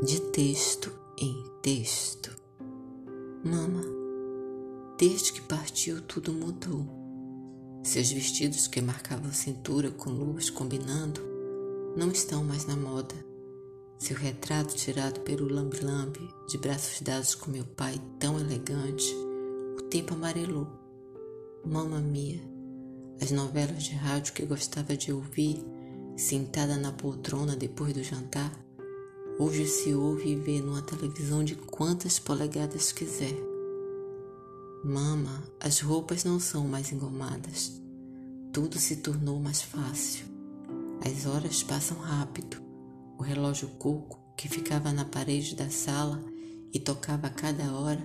de texto em texto. Mama, desde que partiu tudo mudou. Seus vestidos que marcavam cintura com luvas combinando não estão mais na moda. Seu retrato tirado pelo lambe-lambe, de braços dados com meu pai tão elegante, o tempo amarelou. Mama mia, as novelas de rádio que gostava de ouvir, sentada na poltrona depois do jantar, Hoje se ouve e vê numa televisão de quantas polegadas quiser. Mama, as roupas não são mais engomadas. Tudo se tornou mais fácil. As horas passam rápido. O relógio coco, que ficava na parede da sala e tocava a cada hora,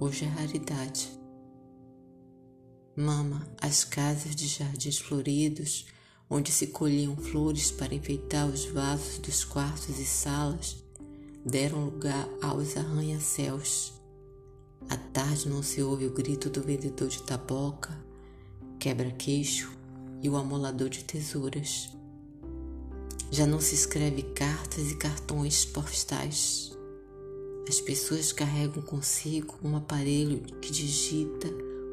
hoje é raridade. Mama, as casas de jardins floridos, onde se colhiam flores para enfeitar os vasos dos quartos e salas, deram lugar aos arranha-céus. À tarde não se ouve o grito do vendedor de taboca, quebra-queixo e o amolador de tesouras. Já não se escreve cartas e cartões postais. As pessoas carregam consigo um aparelho que digita,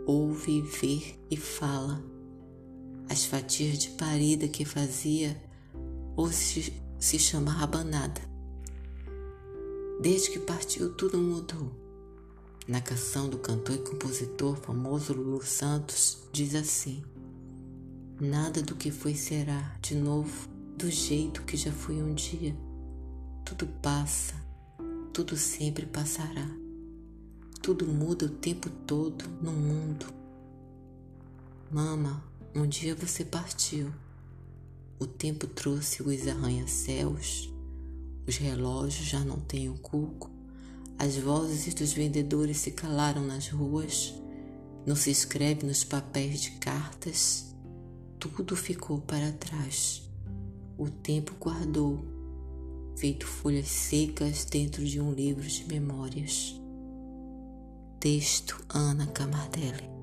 ouve, vê e fala as fatias de parida que fazia ou se, se chama rabanada. Desde que partiu, tudo mudou. Na canção do cantor e compositor famoso Lulu Santos, diz assim: Nada do que foi será de novo do jeito que já foi um dia. Tudo passa, tudo sempre passará. Tudo muda o tempo todo no mundo. Mama, um dia você partiu. O tempo trouxe os arranha-céus, os relógios já não têm o cuco, as vozes dos vendedores se calaram nas ruas, não se escreve nos papéis de cartas, tudo ficou para trás. O tempo guardou, feito folhas secas dentro de um livro de memórias. Texto Ana Camardelli